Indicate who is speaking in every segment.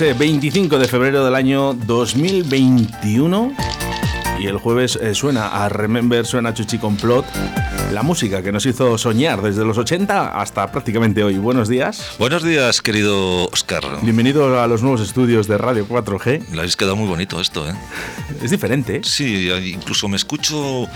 Speaker 1: 25 eh, de febrero del año 2021 y el jueves eh, suena a Remember, suena Chuchi Complot la música que nos hizo soñar desde los 80 hasta prácticamente hoy. Buenos días.
Speaker 2: Buenos días, querido Oscar.
Speaker 1: Bienvenido a los nuevos estudios de Radio 4G.
Speaker 2: Le habéis quedado muy bonito esto, ¿eh?
Speaker 1: Es diferente.
Speaker 2: Sí, incluso me escucho,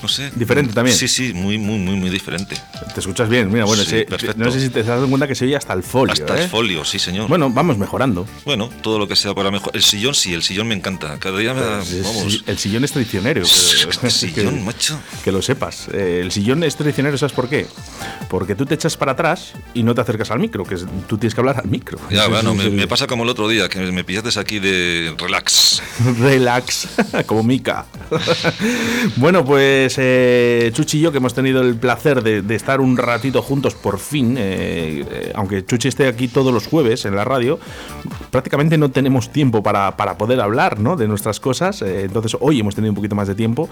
Speaker 2: no sé.
Speaker 1: Diferente también.
Speaker 2: Sí, sí, muy, muy, muy, muy diferente.
Speaker 1: Te escuchas bien, mira, bueno,
Speaker 2: sí,
Speaker 1: no sé si te has dado cuenta que se oye hasta el folio.
Speaker 2: Hasta el
Speaker 1: ¿eh?
Speaker 2: folio, sí, señor.
Speaker 1: Bueno, vamos mejorando.
Speaker 2: Bueno, todo lo que sea para mejorar. El sillón, sí, el sillón me encanta. Cada día me da. Vamos.
Speaker 1: El sillón es traicionero.
Speaker 2: Sillón, macho.
Speaker 1: Que lo sepas. Eh, el sillón es traicionero ¿sabes por qué? Porque tú te echas para atrás y no te acercas al micro, que tú tienes que hablar al micro.
Speaker 2: Ya, bueno, me, pasa como el otro día, que me pillaste aquí de relax.
Speaker 1: relax, como Mica. bueno, pues eh, Chuchi y yo, que hemos tenido el placer de, estar un ratito juntos por fin, eh, eh, aunque Chuchi esté aquí todos los jueves en la radio, prácticamente no tenemos tiempo para, poder hablar ¿no? de nuestras cosas. entonces hoy hemos tenido un poquito más de tiempo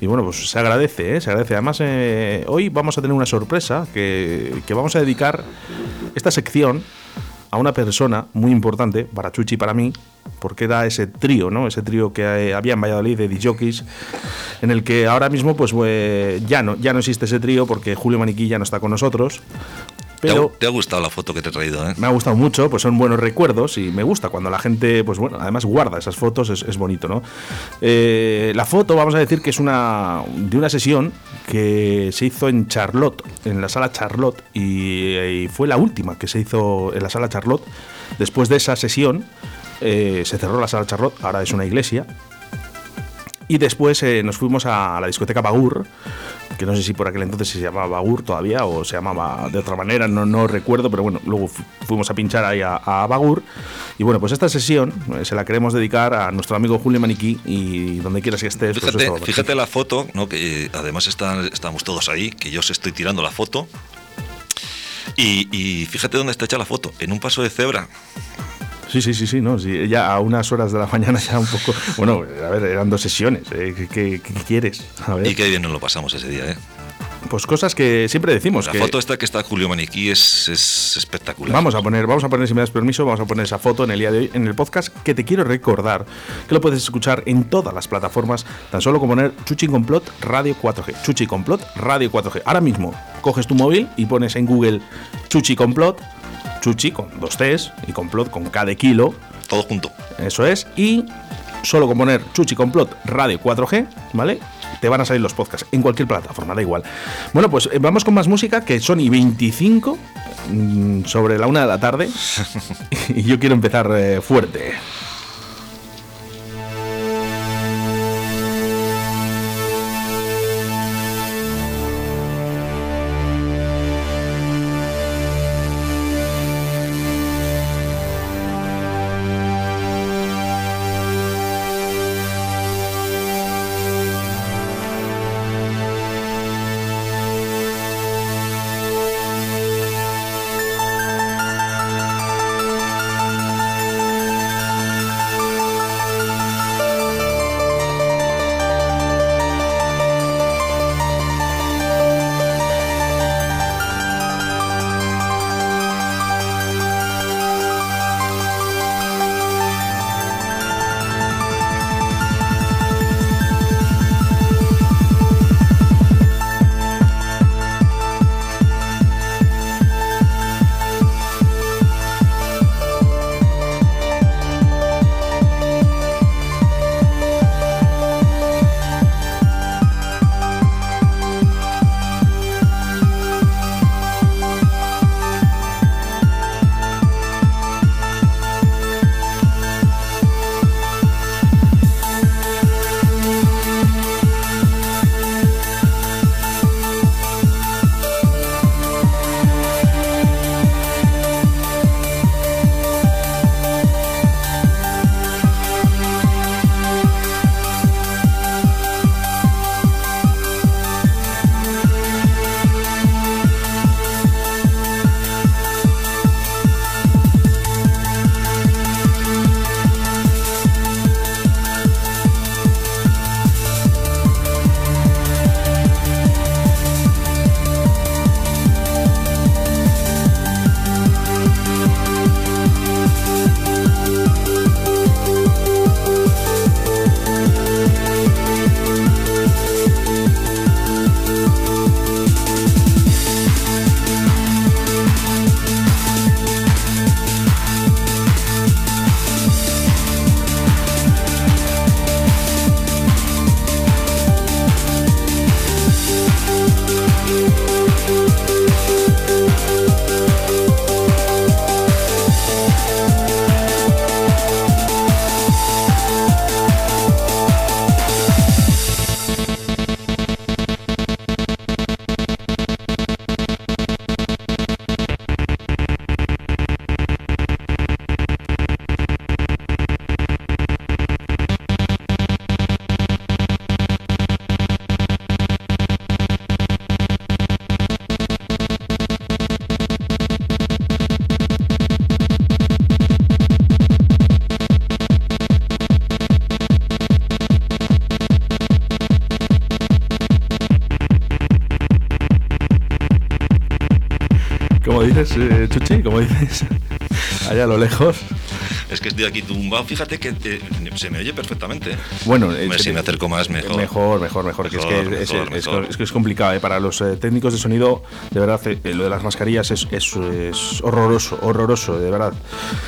Speaker 1: y bueno, pues se agradece, se agradece. Además, hoy vamos a tener una sorpresa que, vamos a dedicar esta sección a una persona muy importante para Chuchi y para mí, porque era ese trío, ¿no? Ese trío que eh, había en Valladolid de DJs, en el que ahora mismo pues ya no ya no existe ese trío porque Julio Maniquí ya no está con nosotros,
Speaker 2: ¿Te, ha, gustado la foto que te he traído? Eh?
Speaker 1: Me ha gustado mucho, pues son buenos recuerdos y me gusta cuando la gente, pues bueno, además guarda esas fotos, es, bonito, ¿no? Eh, la foto, vamos a decir que es una de una sesión que se hizo en Charlotte, en la sala Charlotte, y, fue la última que se hizo en la sala Charlotte. Después de esa sesión, eh, se cerró la sala Charlotte, ahora es una iglesia, y después nos fuimos a la discoteca Bagur, que no sé si por aquel entonces se llamaba Bagur todavía o se llamaba de otra manera, no, no recuerdo, pero bueno, luego fuimos a pinchar ahí a, Bagur. Y bueno, pues esta sesión eh, se la queremos dedicar a nuestro amigo Julio Maniquí y donde quieras que estés.
Speaker 2: Pues fíjate, fíjate la foto, ¿no? que además están, estamos todos ahí, que yo os estoy tirando la foto. Y, y fíjate dónde está hecha la foto, en un paso de cebra.
Speaker 1: Sí, sí, sí, sí, no, ya a unas horas de la mañana ya un poco, bueno, a ver, eran dos sesiones, ¿eh? ¿Qué, quieres?
Speaker 2: Y qué bien nos lo pasamos ese día, ¿eh?
Speaker 1: Pues cosas que siempre decimos.
Speaker 2: La foto esta que está Julio Maniquí es, es, espectacular.
Speaker 1: Vamos a poner, vamos a poner, si me das permiso, vamos a poner esa foto en el día de hoy en el podcast que te quiero recordar que lo puedes escuchar en todas las plataformas, tan solo como poner Chuchi Complot Radio 4G. Chuchi Complot Radio 4G. Ahora mismo coges tu móvil y pones en Google Chuchi Complot Chuchi con dos T's y complot con K de kilo.
Speaker 2: Todo junto.
Speaker 1: Eso es. Y solo con poner Chuchi Complot Radio 4G, ¿vale? Te van a salir los podcasts en cualquier plataforma, da igual. Bueno, pues eh, vamos con más música que son y 25 mm, sobre la una de la tarde. y yo quiero empezar eh, fuerte. Eh, Chuchi, como dices, allá a lo lejos.
Speaker 2: Es que estoy aquí tumbado. Fíjate que eh, se me oye perfectamente.
Speaker 1: Bueno, eh,
Speaker 2: Hombre, si me acerco más, mejor.
Speaker 1: Mejor, mejor, mejor. que es, que
Speaker 2: Mejor,
Speaker 1: es,
Speaker 2: mejor,
Speaker 1: es-
Speaker 2: mejor.
Speaker 1: es que es complicado. eh. Para los eh, técnicos de sonido, de verdad, eh, lo de las mascarillas es, horroroso, horroroso, de verdad.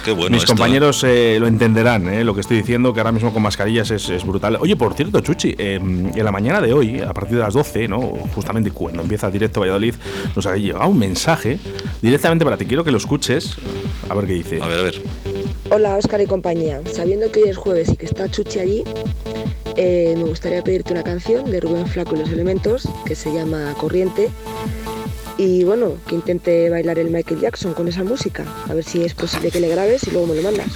Speaker 2: Qué bueno
Speaker 1: Mis
Speaker 2: esto,
Speaker 1: compañeros eh, lo entenderán, eh, lo que estoy diciendo, que ahora mismo con mascarillas es, brutal. Oye, por cierto, Chuchi, eh, en la mañana de hoy, a partir de las 12, ¿no? justamente cuando empieza directo Valladolid, nos ha llegado un mensaje directamente para ti. Quiero que lo escuches. A ver qué dice.
Speaker 2: A ver, a ver.
Speaker 3: Hola Óscar y compañía. Sabiendo que hoy es jueves y que está Chuchi allí, eh, me gustaría pedirte una canción de Rubén Flaco y los Elementos que se llama Corriente. Y bueno, que intente bailar el Michael Jackson con esa música. A ver si es posible que le grabes y luego me lo mandas.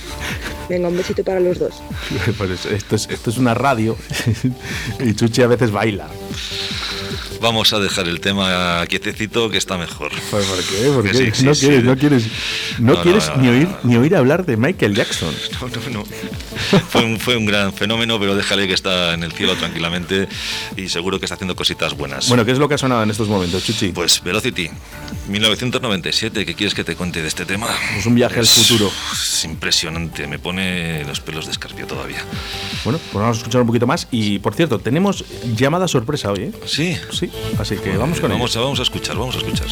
Speaker 3: Venga, un besito para los dos.
Speaker 1: Pues esto, es, esto es una radio y Chuchi a veces baila.
Speaker 2: Vamos a dejar el tema quietecito que está mejor.
Speaker 1: Pues, ¿Por qué? ¿Por qué?
Speaker 2: sí, sí,
Speaker 1: no,
Speaker 2: sí.
Speaker 1: quieres, no quieres, no
Speaker 2: No,
Speaker 1: quieres
Speaker 2: no,
Speaker 1: ni, oír, ni oír hablar de Michael Jackson.
Speaker 2: No, no, no. Fue un, fue un gran fenómeno, pero déjale que está en el cielo tranquilamente y seguro que está haciendo cositas buenas.
Speaker 1: Bueno, ¿qué es lo que ha sonado en estos momentos, Chuchi?
Speaker 2: Pues Velocity, 1997, ¿qué quieres que te cuente de este tema?
Speaker 1: Pues un viaje al futuro.
Speaker 2: Es impresionante, me pone los pelos de escarpio todavía.
Speaker 1: Bueno, pues vamos a escuchar un poquito más. Y por cierto, tenemos llamada sorpresa hoy, ¿eh?
Speaker 2: Sí.
Speaker 1: Sí, así que vamos con
Speaker 2: vamos,
Speaker 1: ello.
Speaker 2: a, vamos a escuchar, vamos a escuchar.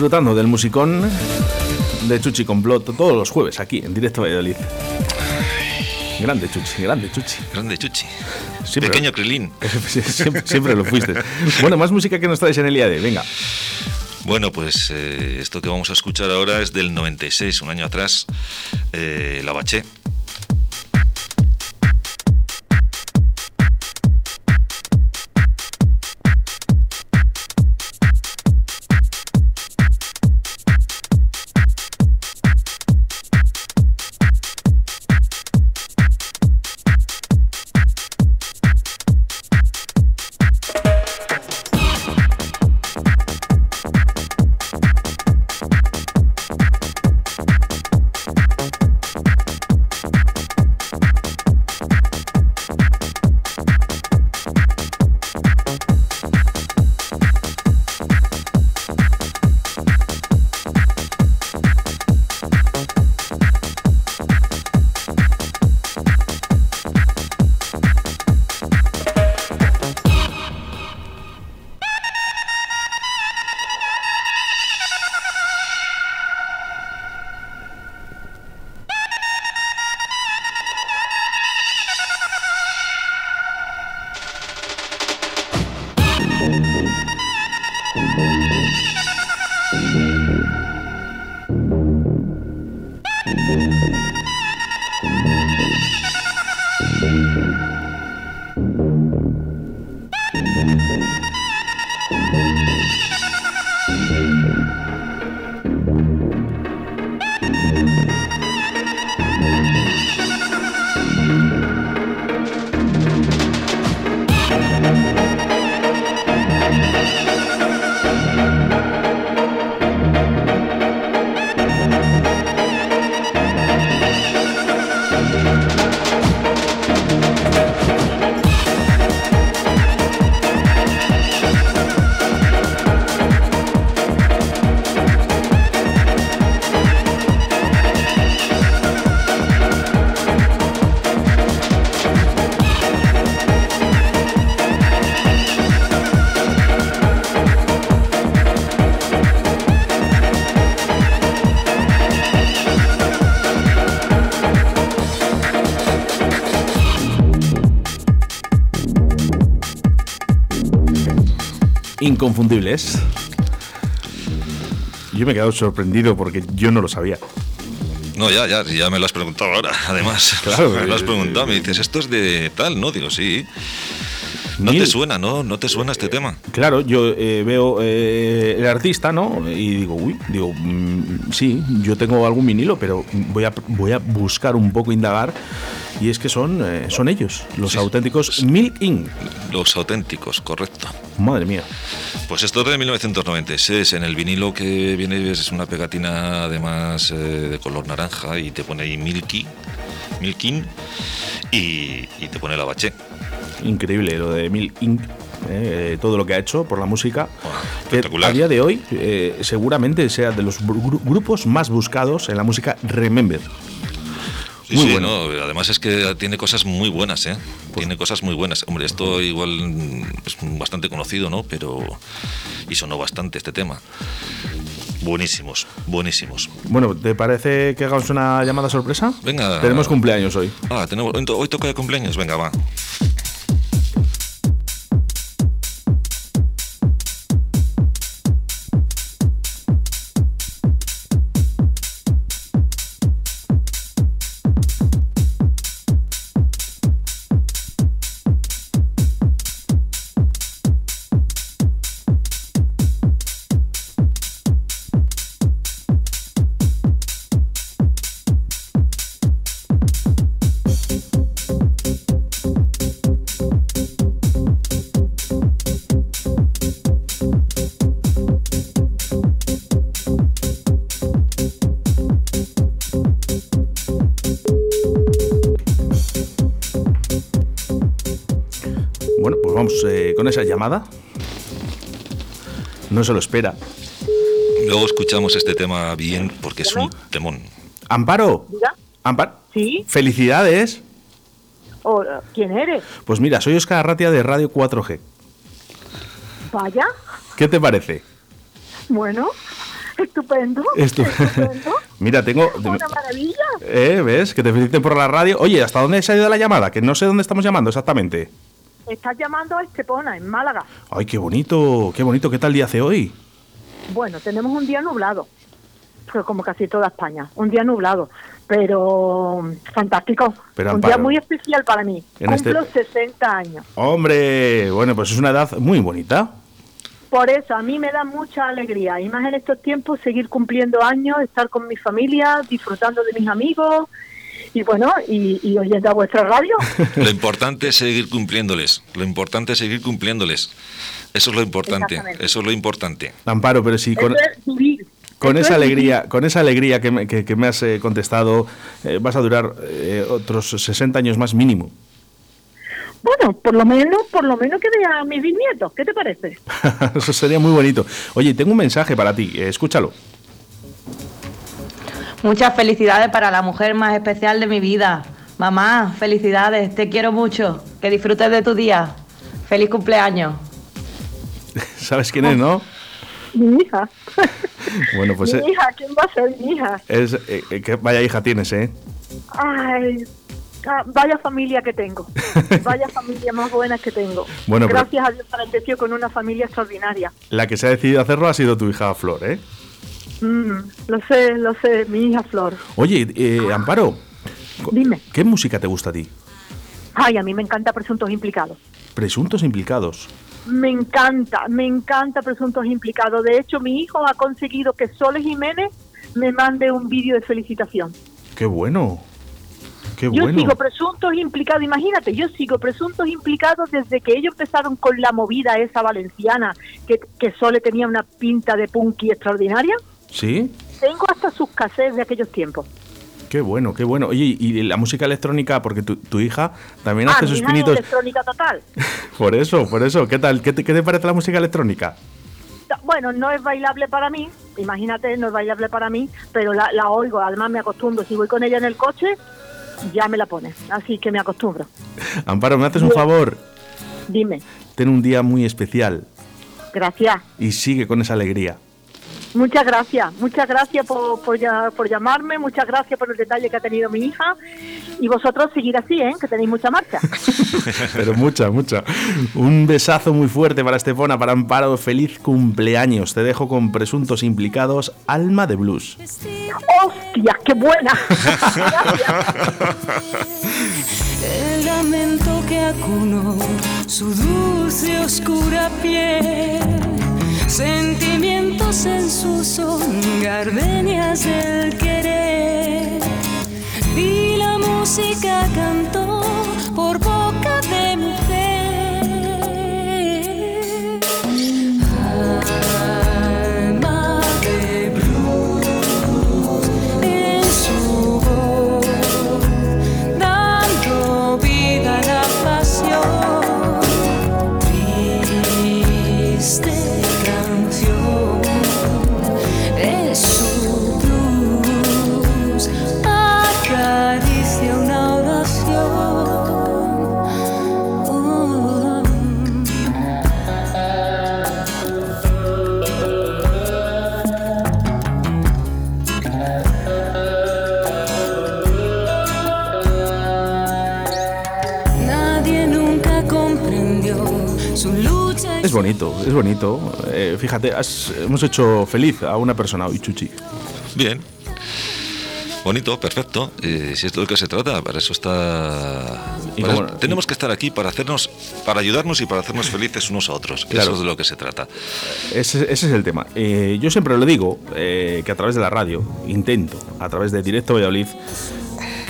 Speaker 1: Disfrutando del musicón de Chuchi Complot todos los jueves aquí en directo Valladolid. Grande Chuchi, grande Chuchi.
Speaker 2: Grande Chuchi.
Speaker 1: Siempre-
Speaker 2: Pequeño Krilin.
Speaker 1: siempre, siempre lo fuiste. Bueno, más música que nos traes en el hoy. Venga.
Speaker 2: Bueno, pues eh, esto que vamos a escuchar ahora es del 96, un año atrás. Eh, la baché.
Speaker 1: Inconfundibles. Yo me he quedado sorprendido porque yo no lo sabía.
Speaker 2: No, ya, ya, ya me lo has preguntado ahora, además.
Speaker 1: Claro,
Speaker 2: me lo has
Speaker 1: eh,
Speaker 2: preguntado, me dices, esto es de tal, ¿no? Digo, sí. No te suena, ¿no? No te suena este tema.
Speaker 1: Claro, yo eh, veo eh, el artista, ¿no? Y digo, uy, digo, mm, sí, yo tengo algún vinilo, pero voy a, voy a buscar un poco, indagar. Y es que son, eh, son ellos, los
Speaker 2: Sí.
Speaker 1: auténticos Milk Inc.
Speaker 2: Los auténticos, correcto.
Speaker 1: Madre mía.
Speaker 2: Pues esto es de 1996. En el vinilo que viene es una pegatina además eh, de color naranja y te pone ahí Milky, Milkin y, y te pone la bache.
Speaker 1: Increíble lo de Milk Inc. eh, todo lo que ha hecho por la música. Que
Speaker 2: espectacular.
Speaker 1: a día de hoy eh, seguramente sea de los gru- grupos más buscados en la música Remember.
Speaker 2: Sí,
Speaker 1: Muy
Speaker 2: sí,
Speaker 1: bueno.
Speaker 2: no, además es que tiene cosas muy buenas, ¿eh? Tiene cosas muy buenas. Hombre, esto igual es bastante conocido, ¿no? Pero. Y sonó bastante este tema. Buenísimos, buenísimos.
Speaker 1: Bueno, ¿te parece que hagamos una llamada sorpresa?
Speaker 2: Venga.
Speaker 1: Tenemos cumpleaños hoy.
Speaker 2: Ah, tenemos, hoy toca de cumpleaños. Venga, va.
Speaker 1: Vamos eh, con esa llamada. No se lo espera.
Speaker 2: Luego escuchamos este tema bien porque es un temón.
Speaker 1: Amparo. Amparo.
Speaker 4: ¿Sí?
Speaker 1: Felicidades.
Speaker 4: ¿O, ¿Quién eres?
Speaker 1: Pues mira, soy Oscar Arratia de Radio 4G.
Speaker 4: Vaya.
Speaker 1: ¿Qué te parece?
Speaker 4: Bueno, estupendo.
Speaker 1: Estu-
Speaker 4: Estupendo.
Speaker 1: mira, tengo...
Speaker 4: Una maravilla.
Speaker 1: Eh, ¿Ves? Que te feliciten por la radio. Oye, ¿hasta dónde se ha ido la llamada? Que no sé dónde estamos llamando exactamente.
Speaker 4: Estás llamando a Estepona, en Málaga.
Speaker 1: Ay, qué bonito, qué bonito. ¿Qué tal día hace hoy?
Speaker 4: Bueno, tenemos un día nublado. Como casi toda España. Un día nublado. Pero fantástico.
Speaker 1: Pero,
Speaker 4: un día muy especial para mí.
Speaker 1: en este-
Speaker 4: Cumplo 60 años.
Speaker 1: Hombre, bueno, pues es una edad muy bonita.
Speaker 4: Por eso, a mí me da mucha alegría. Y más en estos tiempos, seguir cumpliendo años, estar con mi familia, disfrutando de mis amigos. Y bueno, y, y oyendo a vuestra radio.
Speaker 2: Lo importante es seguir cumpliéndoles. Lo importante es seguir cumpliéndoles. Eso es lo importante. Eso es lo importante.
Speaker 1: Amparo, pero si con,
Speaker 4: es
Speaker 1: esa
Speaker 4: es
Speaker 1: alegría, con esa alegría que me, que- que me has eh, contestado, eh, vas a durar eh, otros 60 años más mínimo.
Speaker 4: Bueno, por lo menos, por lo menos que vea a mis bisnietos. ¿Qué te parece?
Speaker 1: Eso sería muy bonito. Oye, tengo un mensaje para ti, escúchalo.
Speaker 5: Muchas felicidades para la mujer más especial de mi vida. Mamá, felicidades, te quiero mucho. Que disfrutes de tu día. Feliz cumpleaños.
Speaker 1: ¿Sabes quién es, no?
Speaker 4: Mi hija.
Speaker 1: Bueno, pues eh,
Speaker 4: mi hija, ¿quién va a ser mi hija?
Speaker 1: es eh, eh, que vaya hija tienes, ¿eh?
Speaker 4: Ay, ah, vaya familia que tengo. Vaya familia más buena que tengo.
Speaker 1: Bueno, pero-
Speaker 4: Gracias a Dios parenteció con una familia extraordinaria.
Speaker 1: La que se ha decidido hacerlo ha sido tu hija Flor, ¿eh?
Speaker 4: Mm, lo sé, lo sé, mi hija Flor.
Speaker 1: Oye, eh, Amparo,
Speaker 4: Dime.
Speaker 1: ¿qué música te gusta a ti?
Speaker 4: Ay, a mí me encanta Presuntos Implicados.
Speaker 1: Presuntos implicados.
Speaker 4: Me encanta, me encanta Presuntos Implicados. De hecho, mi hijo ha conseguido que Sole Jiménez me mande un vídeo de felicitación.
Speaker 1: Qué bueno. Qué
Speaker 4: Yo
Speaker 1: bueno.
Speaker 4: sigo presuntos implicados, imagínate, yo sigo presuntos implicados desde que ellos empezaron con la movida esa valenciana, que, que Sole tenía una pinta de punky extraordinaria.
Speaker 1: ¿Sí?
Speaker 4: Tengo hasta sus cassettes de aquellos tiempos.
Speaker 1: Qué bueno, qué bueno. Oye, y la música electrónica, porque tu, tu hija también
Speaker 4: Ah,
Speaker 1: hace
Speaker 4: mi
Speaker 1: sus
Speaker 4: hija es
Speaker 1: pinitos.
Speaker 4: electrónica total.
Speaker 1: Por eso, por eso. ¿Qué tal? ¿Qué te, qué te parece la música electrónica?
Speaker 4: Bueno, no es bailable para mí, imagínate, no es bailable para mí, pero la, la oigo, además me acostumbro. Si voy con ella en el coche, ya me la pone, así que me acostumbro.
Speaker 1: Amparo, ¿me haces un favor?
Speaker 4: Dime,
Speaker 1: Ten un día muy especial
Speaker 4: gracias.
Speaker 1: y sigue con esa alegría.
Speaker 4: Muchas gracias, muchas gracias por, por, por, llamarme, muchas gracias por el detalle que ha tenido mi hija y vosotros seguir así, ¿eh? que tenéis mucha marcha.
Speaker 1: Pero mucha, mucha. Un besazo muy fuerte para Estefona, para Amparo, feliz cumpleaños. Te dejo con presuntos implicados, Alma de Blues.
Speaker 4: ¡Hostia, qué buena!
Speaker 6: el lamento que acunó su dulce oscura piel sentimientos en su son, gardenias del querer. Y la música cantó por boca Es
Speaker 1: bonito. Eh, fíjate, has- hemos hecho feliz a una persona hoy, Chuchi.
Speaker 2: Bien. Bonito, perfecto. Eh, si es de lo que se trata, para eso está. Para eso- tenemos que estar aquí para hacernos, para ayudarnos y para hacernos felices unos a otros.
Speaker 1: Claro.
Speaker 2: Eso es de lo que se trata.
Speaker 1: Ese, ese es el tema. Eh, yo siempre lo digo, eh, que a través de la radio, intento, a través de Directo Valladolid,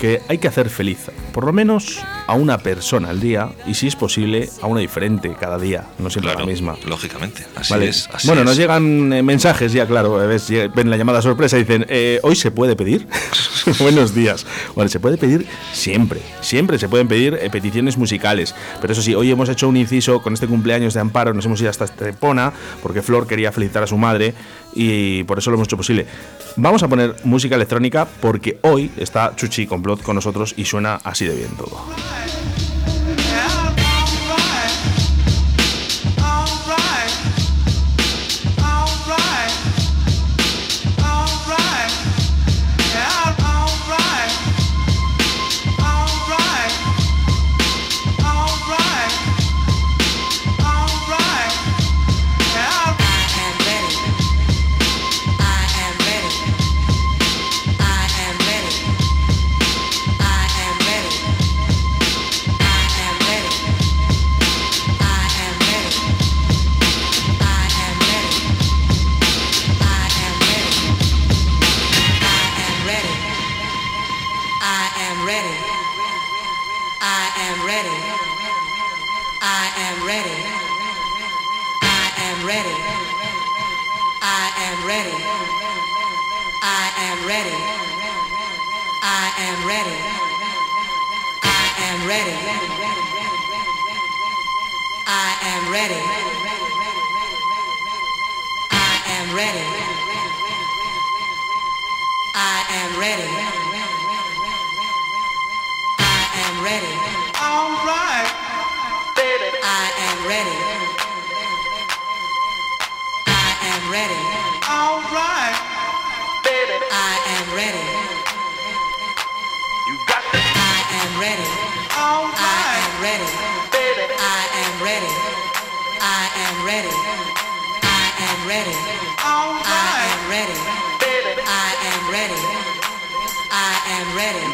Speaker 1: que hay que hacer feliz, por lo menos a una persona al día, y si es posible, a una diferente cada día, no siempre
Speaker 2: Claro,
Speaker 1: la misma.
Speaker 2: lógicamente. Así
Speaker 1: Vale.
Speaker 2: es. así
Speaker 1: bueno, nos llegan eh, mensajes ya, claro. ves, ven la llamada sorpresa y dicen, eh, ¿hoy se puede pedir? Buenos días. Vale, se puede pedir siempre. Siempre se pueden pedir eh, peticiones musicales. Pero eso sí, hoy hemos hecho un inciso con este cumpleaños de Amparo. Nos hemos ido hasta Estepona porque Flor quería felicitar a su madre y por eso lo hemos hecho posible. Vamos a poner música electrónica porque hoy está Chuchi Complot con nosotros y suena así de bien todo.
Speaker 7: Ready. I am ready. I am ready. Ready.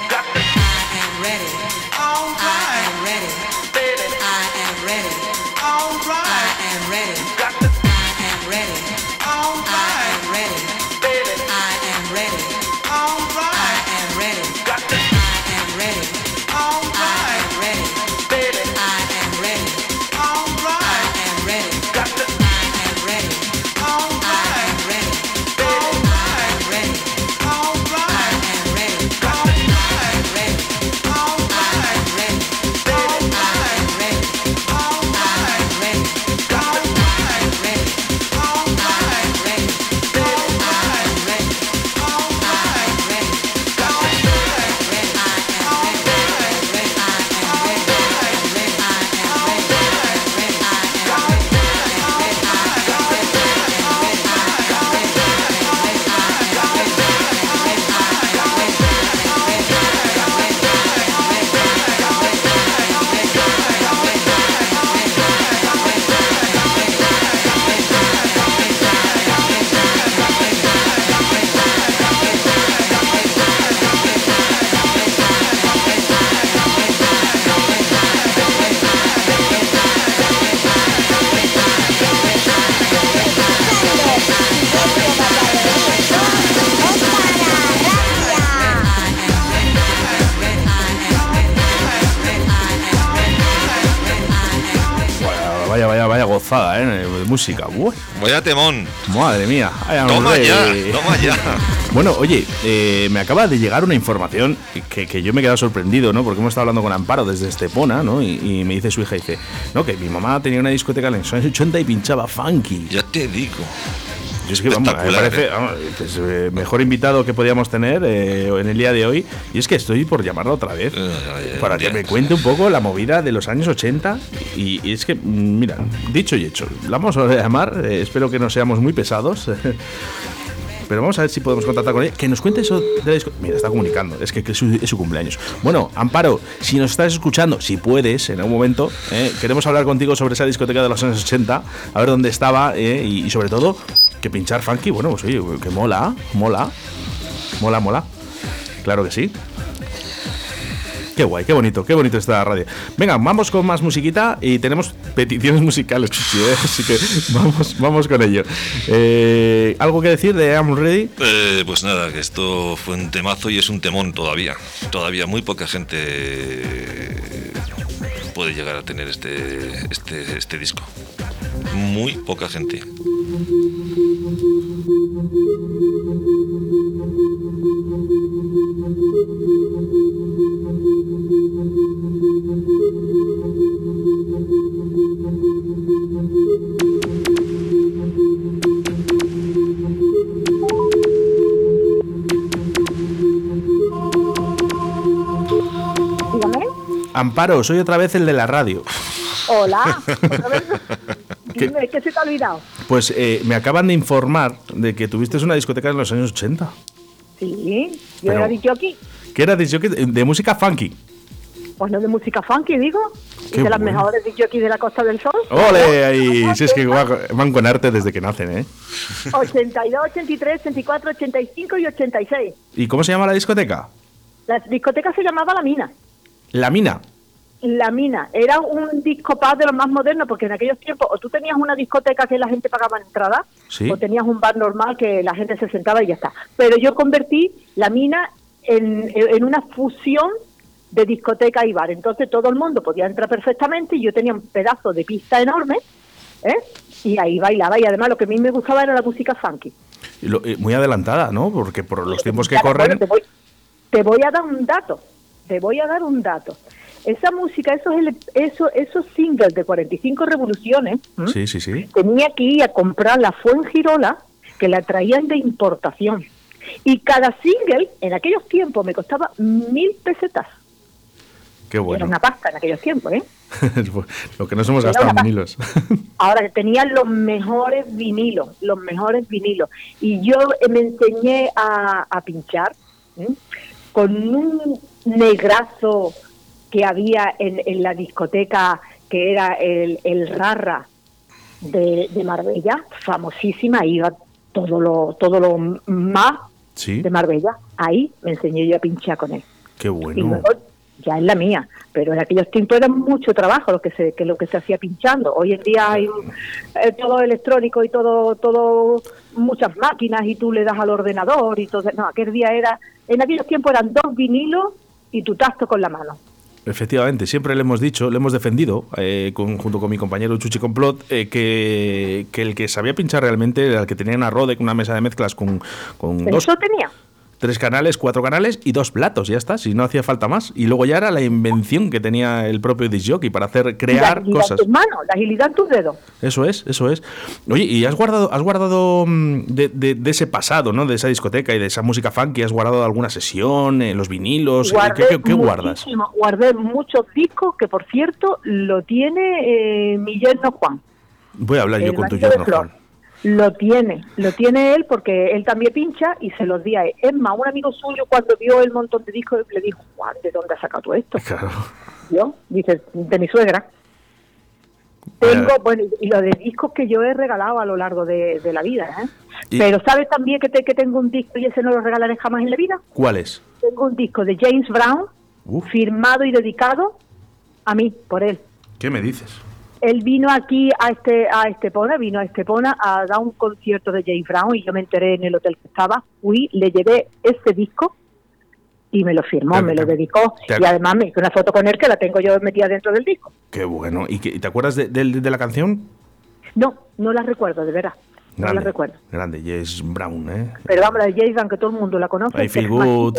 Speaker 1: Música. Buah,
Speaker 2: Vaya temón.
Speaker 1: madre mía.
Speaker 2: Toma ya, toma ya.
Speaker 1: Bueno, oye, eh, me acaba de llegar una información que, que yo me he quedado sorprendido, ¿no? Porque hemos estado hablando con Amparo desde Estepona, ¿no? Y, y me dice su hija, dice, no, que mi mamá tenía una discoteca en los años 80 y pinchaba funky.
Speaker 2: Ya te digo.
Speaker 1: Yo es que, vamos, me parece
Speaker 2: ¿eh?
Speaker 1: vamos, pues, eh, mejor invitado que podíamos tener eh, en el día de hoy. Y es que estoy por llamarla otra vez para que me cuente un poco la movida de los años 80. Y, y es que, mm, mira, dicho y hecho, la vamos a llamar. eh, espero que no seamos muy pesados. Pero vamos a ver si podemos contactar con ella. Que nos cuente eso de la disco- Mira, está comunicando. Es que, que es, su, es su cumpleaños. Bueno, Amparo, si nos estás escuchando, si puedes, en algún momento, eh, queremos hablar contigo sobre esa discoteca de los años 80. A ver dónde estaba. eh, y, y sobre todo, pinchar funky, bueno, pues oye, que mola, mola. Mola, mola. Claro que sí. Qué guay, qué bonito, qué bonito esta radio. Venga, vamos con más musiquita y tenemos peticiones musicales, ¿eh? así que vamos, vamos con ello. Eh, ¿Algo que decir de I'm Ready?
Speaker 2: Eh, pues nada, que esto fue un temazo y es un temón todavía. Todavía muy poca gente puede llegar a tener este, este, este disco. Muy poca gente.
Speaker 4: Dígame.
Speaker 1: Amparo, soy otra vez el de la radio.
Speaker 4: Hola. ¿qué se te ha olvidado?
Speaker 1: Pues eh, me acaban de informar de que tuviste una discoteca en los años 80.
Speaker 4: Sí, yo
Speaker 1: Pero-
Speaker 4: era aquí.
Speaker 1: Que era de, de música funky.
Speaker 4: Pues no de música funky, digo.
Speaker 1: Qué
Speaker 4: y de las
Speaker 1: bueno.
Speaker 4: mejores aquí de la Costa del Sol.
Speaker 1: ¡Ole! Ahí, si es que va- van con arte desde que nacen, ¿eh?
Speaker 4: 82, 83, 84, 85 y 86.
Speaker 1: ¿Y cómo se llama la discoteca?
Speaker 4: La discoteca se llamaba La Mina.
Speaker 1: La Mina.
Speaker 4: La Mina era un disco pub de los más modernos porque en aquellos tiempos o tú tenías una discoteca que la gente pagaba entrada
Speaker 1: Sí.
Speaker 4: o tenías un bar normal que la gente se sentaba y ya está. Pero yo convertí La Mina en, en una fusión de discoteca y bar. Entonces todo el mundo podía entrar perfectamente y yo tenía un pedazo de pista enorme ¿eh? y ahí bailaba. Y además lo que a mí me gustaba era la música funky.
Speaker 1: Y lo- eh, muy adelantada, ¿no? Porque por los tiempos que corren.
Speaker 4: bueno, te, voy, te voy a dar un dato. Te voy a dar un dato. Esa música, esos, ele- eso, esos singles de 45 revoluciones.
Speaker 1: Sí, sí, sí.
Speaker 4: tenía que ir a comprar la Fuengirola, que la traían de importación. Y cada single, en aquellos tiempos, me costaba mil pesetas.
Speaker 1: Qué
Speaker 4: Era
Speaker 1: bueno.
Speaker 4: una pasta en aquellos tiempos, ¿eh?
Speaker 1: Lo que nos hemos
Speaker 4: Era
Speaker 1: gastado en vinilos.
Speaker 4: Ahora, tenían los mejores vinilos, los mejores vinilos. Y yo eh, me enseñé a, a pinchar con un negrazo que había en, en la discoteca, que era el, el Rarra de, de Marbella, famosísima, iba todo lo, todo lo más
Speaker 1: Sí,
Speaker 4: de Marbella. Ahí me enseñé yo a pinchar con él.
Speaker 1: qué
Speaker 4: Y
Speaker 1: bueno.
Speaker 4: luego ya es la mía, pero en aquellos tiempos era mucho trabajo lo que se que lo que se hacía pinchando. Hoy en día hay eh, todo electrónico y todo todo muchas máquinas y tú le das al ordenador y todo. No, aquel día era en aquellos tiempos eran dos vinilos y tu tacto con la mano.
Speaker 1: Efectivamente, siempre le hemos dicho, le hemos defendido, eh, con- junto con mi compañero Chuchi Complot, eh, que, que el que sabía pinchar realmente era el que tenía una Rode, una mesa de mezclas con, con
Speaker 4: Pero
Speaker 1: dos,
Speaker 4: eso tenía.
Speaker 1: Tres canales, cuatro canales y dos platos, ya está, si no hacía falta más. Y luego ya era la invención que tenía el propio disc jockey para hacer
Speaker 4: la
Speaker 1: crear
Speaker 4: agilidad
Speaker 1: cosas.
Speaker 4: en tus manos, la agilidad en tus dedos.
Speaker 1: Eso es, eso es. Oye, ¿y has guardado, has guardado mm, de, de- de ese pasado, ¿no? De esa discoteca y de esa música funky, has guardado alguna sesión, eh, los vinilos?
Speaker 4: Guardé
Speaker 1: ¿Qué, qué- qué guardas?
Speaker 4: Guardé muchos discos que, por cierto, lo tiene eh, mi yerno Juan.
Speaker 1: Voy a hablar yo con tu yerno,
Speaker 4: Flor.
Speaker 1: Juan.
Speaker 4: Lo tiene, lo tiene él porque él también pincha y se los di a él. Es más, un amigo suyo cuando vio el montón de discos le dijo, Juan, ¿de dónde has sacado tú esto?
Speaker 1: Claro.
Speaker 4: Yo, dice, de mi suegra. Tengo, bueno, y lo de discos que yo he regalado a lo largo de, de la vida, ¿eh?
Speaker 1: Y-
Speaker 4: Pero ¿sabes también que, te- que tengo un disco y ese no lo regalaré jamás en la vida?
Speaker 1: ¿Cuál es?
Speaker 4: Tengo un disco de James Brown, firmado y dedicado a mí, por él.
Speaker 1: ¿Qué me dices?
Speaker 4: Él vino aquí a este a Estepona, vino a Estepona a dar un concierto de James Brown y yo me enteré en el hotel que estaba, fui, le llevé ese disco y me lo firmó, me lo dedicó y además me hizo una foto con él que la tengo yo metida dentro del disco.
Speaker 1: Qué bueno. ¿Y, qué- y te acuerdas de, de- de la canción?
Speaker 4: No, no la recuerdo, de verdad. No la recuerdo.
Speaker 1: Grande, Jess Brown, ¿eh?
Speaker 4: Pero vamos, la de Jason, que todo el mundo la conoce.
Speaker 1: I Feel Good.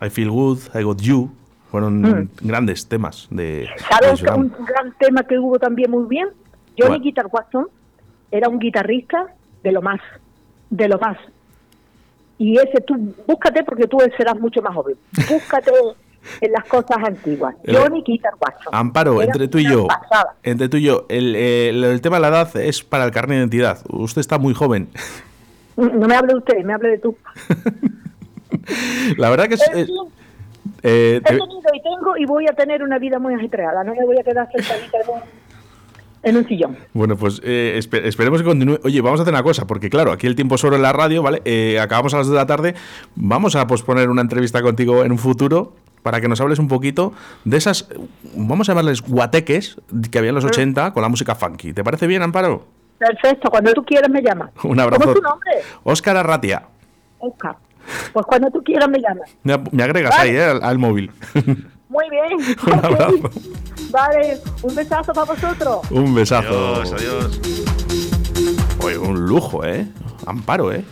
Speaker 1: I Feel Good, I Got You. Fueron
Speaker 4: Mm.
Speaker 1: grandes temas de
Speaker 4: ¿Sabes
Speaker 1: Brown.
Speaker 4: un gran tema que hubo también muy bien? Johnny
Speaker 1: ¿Cuál?
Speaker 4: Guitar Watson era un guitarrista de lo más, de lo más. Y ese tú, búscate porque tú serás mucho más joven. Búscate en las cosas antiguas. Johnny Guitar Watson.
Speaker 1: Amparo, entre tú y yo, entre tú y yo, el, tema de la edad es para el carnet de identidad. Usted está muy joven.
Speaker 4: No me hable de usted, me hable de tú.
Speaker 1: La verdad que es... Es- eh,
Speaker 4: He
Speaker 1: te-
Speaker 4: tenido y tengo y voy a tener una vida muy ajetreada. No me voy a quedar sentadita en un, en un sillón.
Speaker 1: Bueno, pues eh, espe- esperemos que continúe. Oye, vamos a hacer una cosa, porque claro, aquí el tiempo en la radio, ¿vale? Eh, acabamos a las 2 de la tarde. Vamos a posponer una entrevista contigo en un futuro para que nos hables un poquito de esas, vamos a llamarles guateques que había en los 80 con la música funky. ¿Te parece bien, Amparo?
Speaker 4: Perfecto, cuando tú quieras me llamas.
Speaker 1: Un abrazo.
Speaker 4: ¿Cómo es tu nombre?
Speaker 1: Óscar Arratia.
Speaker 4: Oscar. Pues cuando tú quieras me llamas.
Speaker 1: Me, agregas
Speaker 4: Vale.
Speaker 1: ahí, ¿eh? al, al móvil.
Speaker 4: Muy bien.
Speaker 1: Un abrazo.
Speaker 4: Vale, un besazo para vosotros.
Speaker 1: un besazo.
Speaker 2: Adiós, adiós.
Speaker 1: Oye, un lujo, ¿eh? Amparo, ¿eh?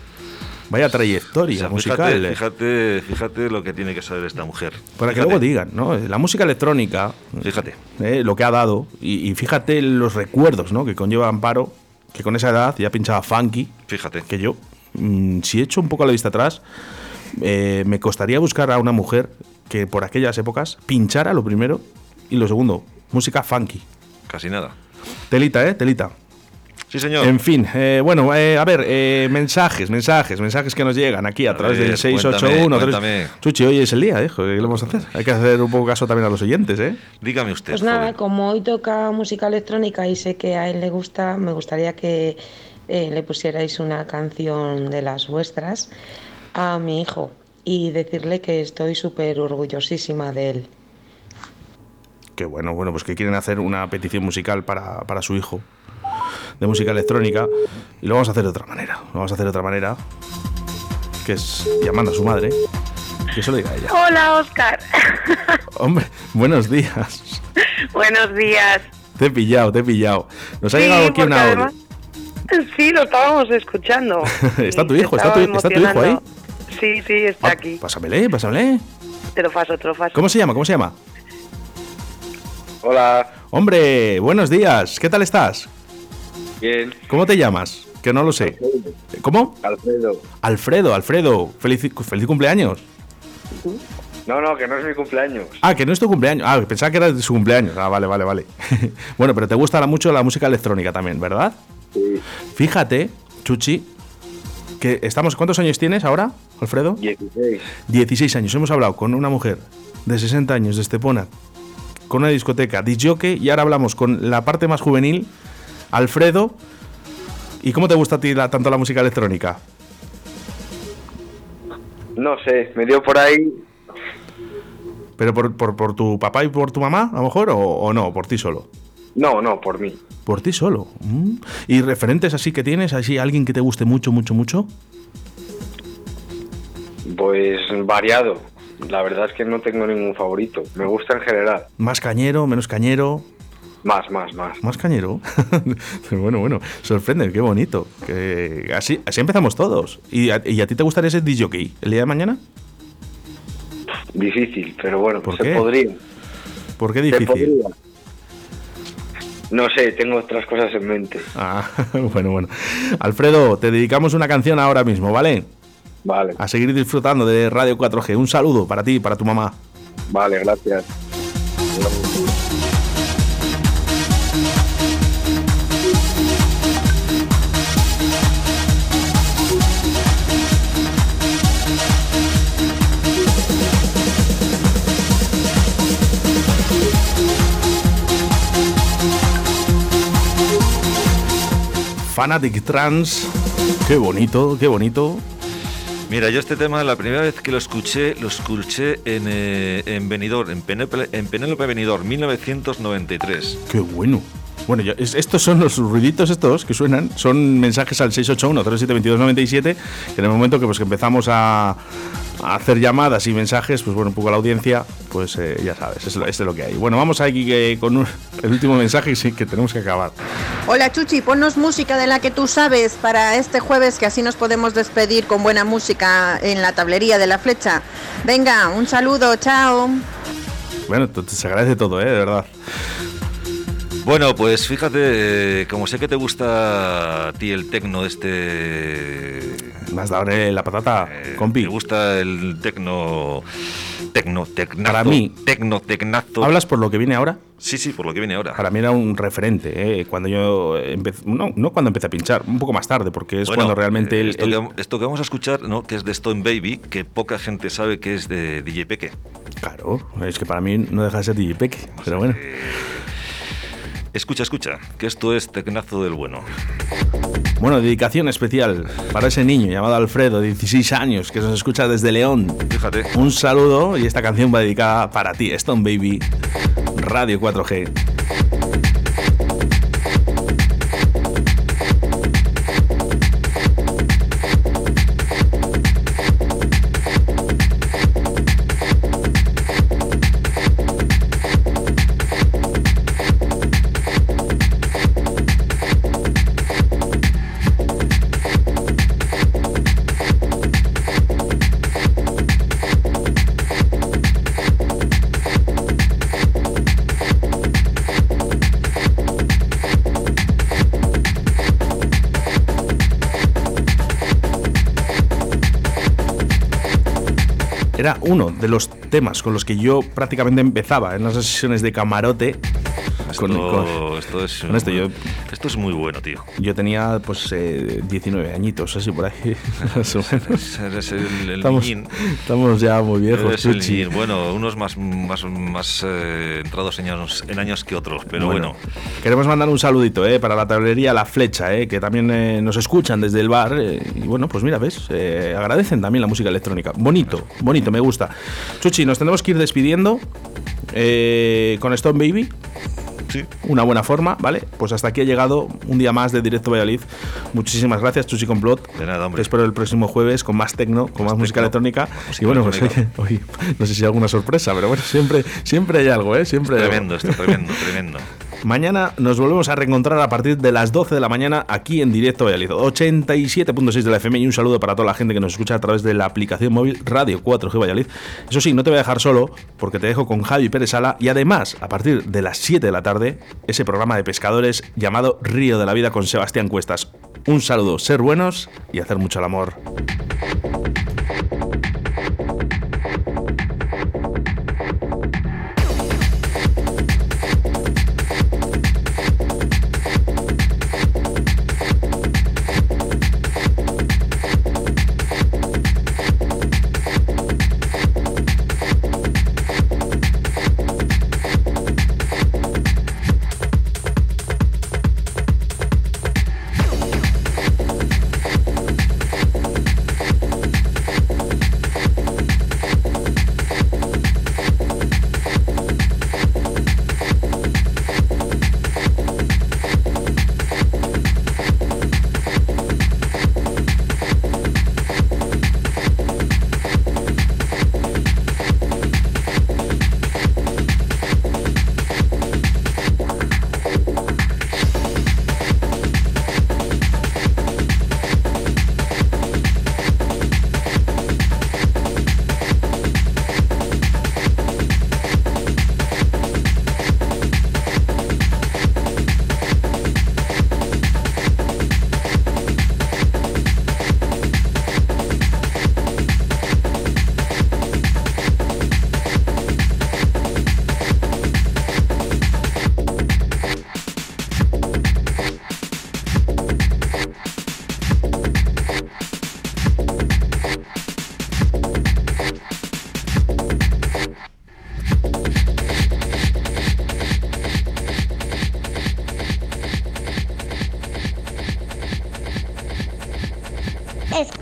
Speaker 1: Vaya trayectoria
Speaker 2: O sea,
Speaker 1: musical.
Speaker 2: fíjate,
Speaker 1: ¿eh?
Speaker 2: fíjate, fíjate lo que tiene que saber esta mujer.
Speaker 1: Para que luego digan, ¿no? La música electrónica,
Speaker 2: Fíjate.
Speaker 1: eh, lo que ha dado, y, y fíjate los recuerdos, ¿no? Que conlleva Amparo, que con esa edad ya pinchaba funky,
Speaker 2: Fíjate.
Speaker 1: que yo, si echo un poco la vista atrás, eh, me costaría buscar a una mujer que por aquellas épocas pinchara lo primero y lo segundo, música funky.
Speaker 2: Casi nada.
Speaker 1: Telita, ¿eh? Telita.
Speaker 2: Sí, señor.
Speaker 1: En fin, eh, bueno, eh, a ver, eh, mensajes, mensajes, mensajes que nos llegan aquí a,
Speaker 2: A
Speaker 1: través
Speaker 2: ver,
Speaker 1: del 681.
Speaker 2: cuéntame, cuéntame.
Speaker 1: Chuchi, hoy es el día, ¿eh? ¿Qué le vamos a hacer? Hay que hacer un poco caso también a los oyentes, ¿eh?
Speaker 2: Dígame usted.
Speaker 8: Pues nada,
Speaker 2: joven.
Speaker 8: como hoy toca música electrónica y sé que a él le gusta, me gustaría que eh, le pusierais una canción de las vuestras a mi hijo y decirle que estoy súper orgullosísima de él.
Speaker 1: Que bueno, bueno, pues que quieren hacer una petición musical para, para su hijo de música electrónica y lo vamos a hacer de otra manera. Lo vamos a hacer de otra manera, que es llamando a su madre, que se lo diga a ella.
Speaker 9: Hola, Oscar.
Speaker 1: Hombre, buenos días.
Speaker 9: Buenos días.
Speaker 1: Te he pillado, te he pillado. Nos ha
Speaker 9: Sí,
Speaker 1: llegado aquí una audio.
Speaker 9: Sí, lo estábamos escuchando.
Speaker 1: ¿Está tu hijo? ¿Está tu-
Speaker 9: estaba
Speaker 1: está tu hijo ahí?
Speaker 9: Sí, sí, está
Speaker 1: Ah,
Speaker 9: aquí.
Speaker 1: Pásamele, pásamele.
Speaker 9: Te lo paso, te lo paso.
Speaker 1: ¿Cómo se llama? ¿Cómo se llama?
Speaker 10: Hola,
Speaker 1: Hombre, buenos días. ¿Qué tal estás?
Speaker 10: bien.
Speaker 1: ¿Cómo te llamas? Que no lo sé. ¿Cómo?
Speaker 10: Alfredo.
Speaker 1: Alfredo, Alfredo. Feliz, feliz cumpleaños.
Speaker 10: No, no, que no es mi cumpleaños.
Speaker 1: Ah, que no es tu cumpleaños. Ah, pensaba que era de su cumpleaños. Ah, vale, vale, vale. bueno, pero te gusta mucho la música electrónica también, ¿verdad?
Speaker 10: Sí,
Speaker 1: Fíjate, Chuchi, que estamos. ¿Cuántos años tienes ahora, Alfredo?
Speaker 10: 16.
Speaker 1: 16 años. Hemos hablado con una mujer de 60 años de Estepona, con una discoteca, disjockey, y ahora hablamos con la parte más juvenil, Alfredo. ¿Y cómo te gusta a ti la- tanto la música electrónica?
Speaker 10: No sé, me dio por ahí.
Speaker 1: ¿Pero por, por- por tu papá y por tu mamá, a lo mejor, o, o no, por ti solo?
Speaker 10: No, no, por mí.
Speaker 1: Por ti solo. Mm. ¿Y referentes así que tienes? ¿Así alguien que te guste mucho, mucho, mucho?
Speaker 10: Pues variado. La verdad es que no tengo ningún favorito. Me gusta en general.
Speaker 1: ¿Más cañero, menos cañero?
Speaker 10: Más, más, más.
Speaker 1: Más cañero. bueno, bueno, sorprende, qué bonito. Que así, así empezamos todos. ¿Y a, y a ti te gustaría ser DJ el día de mañana?
Speaker 10: Difícil, pero bueno,
Speaker 1: ¿Por
Speaker 10: se
Speaker 1: qué?
Speaker 10: podría.
Speaker 1: ¿Por qué
Speaker 10: Se
Speaker 1: difícil?
Speaker 10: podría. No sé, tengo otras cosas en mente.
Speaker 1: Ah, bueno, bueno. Alfredo, te dedicamos una canción ahora mismo, ¿vale?
Speaker 10: Vale,
Speaker 1: A seguir disfrutando de Radio 4G. Un saludo para ti y para tu mamá.
Speaker 10: vale, gracias.
Speaker 1: Fanatic Trans. Qué bonito, qué bonito.
Speaker 2: Mira, yo este tema, la primera vez que lo escuché, lo escuché en, eh, en Benidorm, en Penélope, en Penélope Benidorm, 1993.
Speaker 1: Qué bueno. Bueno, yo- estos son los ruiditos estos que suenan, son mensajes al 681-072297, que en el momento que, pues, que empezamos a, a hacer llamadas y mensajes, pues bueno, un poco a la audiencia, pues eh, ya sabes, es lo, es lo que hay. Bueno, vamos aquí eh, con un- el último mensaje y sí, que tenemos que acabar.
Speaker 11: Hola Chuchi, ponnos música de la que tú sabes para este jueves, que así nos podemos despedir con buena música en la tablería de la flecha. Venga, un saludo, chao.
Speaker 1: Bueno, se agradece todo, ¿eh? De verdad.
Speaker 2: Bueno, pues fíjate, eh, como sé que te gusta a ti el tecno este...
Speaker 1: Más darle la patata, compi.
Speaker 2: Me gusta el tecno... Tecno, tecnazo.
Speaker 1: Para mí-
Speaker 2: Tecno, tecnazo.
Speaker 1: ¿Hablas por lo que viene ahora?
Speaker 2: Sí, sí, por lo que viene ahora.
Speaker 1: Para mí era un referente, ¿eh? Cuando yo empecé, no, no cuando empecé a pinchar, un poco más tarde, porque es
Speaker 2: Bueno,
Speaker 1: cuando realmente
Speaker 2: eh,
Speaker 1: el,
Speaker 2: esto,
Speaker 1: el-
Speaker 2: que, esto que vamos a escuchar, ¿no? que es de Stone Baby, que poca gente sabe que es de DJ Peque.
Speaker 1: Claro, es que para mí no deja de ser DJ Peque, pero bueno.
Speaker 2: Escucha, escucha, que esto es tecnazo del bueno.
Speaker 1: Bueno, dedicación especial para ese niño llamado Alfredo, 16 años, que nos escucha desde León.
Speaker 2: Fíjate.
Speaker 1: Un saludo y esta canción va dedicada para ti, Stone Baby, Radio 4G. Era uno de los temas con los que yo prácticamente empezaba en las sesiones de camarote.
Speaker 2: Esto,
Speaker 1: Con- con-
Speaker 2: esto es,
Speaker 1: con esto yo-
Speaker 2: esto es muy bueno, tío.
Speaker 1: Yo tenía pues eh, 19 añitos, así por ahí. más o menos.
Speaker 2: Eres el, el
Speaker 1: estamos, ya muy viejos.
Speaker 2: Eres el. Bueno, unos más, más, más eh, entrados en años, en años que otros, pero bueno.
Speaker 1: Queremos mandar un saludito eh, para la tablería La Flecha, eh, que también eh, nos escuchan desde el bar. eh, y bueno, pues mira, ves, agradecen también la música electrónica. Bonito, bonito, me gusta. Chuchi, nos tenemos que ir despidiendo con Stone Baby.
Speaker 2: Sí.
Speaker 1: Una buena forma, ¿vale? Pues hasta aquí ha llegado un día más de Directo Valladolid. Muchísimas gracias, Chuchi Complot.
Speaker 2: De nada, hombre.
Speaker 1: Te espero el próximo jueves con más tecno, con más, música electrónica.
Speaker 2: música
Speaker 1: y bueno, pues oye, oye, no sé si hay alguna sorpresa, pero bueno, siempre, siempre hay algo, ¿eh? Siempre hay algo.
Speaker 2: Tremendo, esto tremendo, tremendo.
Speaker 1: Mañana nos volvemos a reencontrar a partir de las 12 de la mañana aquí en directo Valladolid. 87.6 de la FM y un saludo para toda la gente que nos escucha a través de la aplicación móvil Radio 4G Valladolid. Eso sí, no te voy a dejar solo porque te dejo con Javi Pérez Sala y además a partir de las 7 de la tarde ese programa de pescadores llamado Río de la Vida con Sebastián Cuestas. Un saludo, ser buenos y hacer mucho el amor.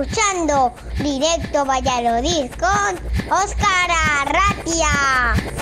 Speaker 12: Escuchando Directo Valladolid con Óscar Arratia.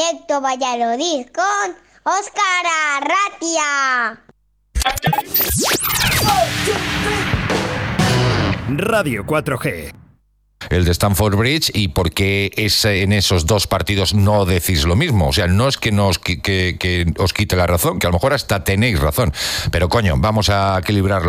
Speaker 12: Directo Valladolid con Óscar Arratia.
Speaker 13: Radio 4G.
Speaker 14: el de Stanford Bridge y por qué es, eh, en esos dos partidos no decís lo mismo. O sea, no es que, nos, qui- que, que os quite la razón, que a lo mejor hasta tenéis razón, pero coño, vamos a equilibrarlo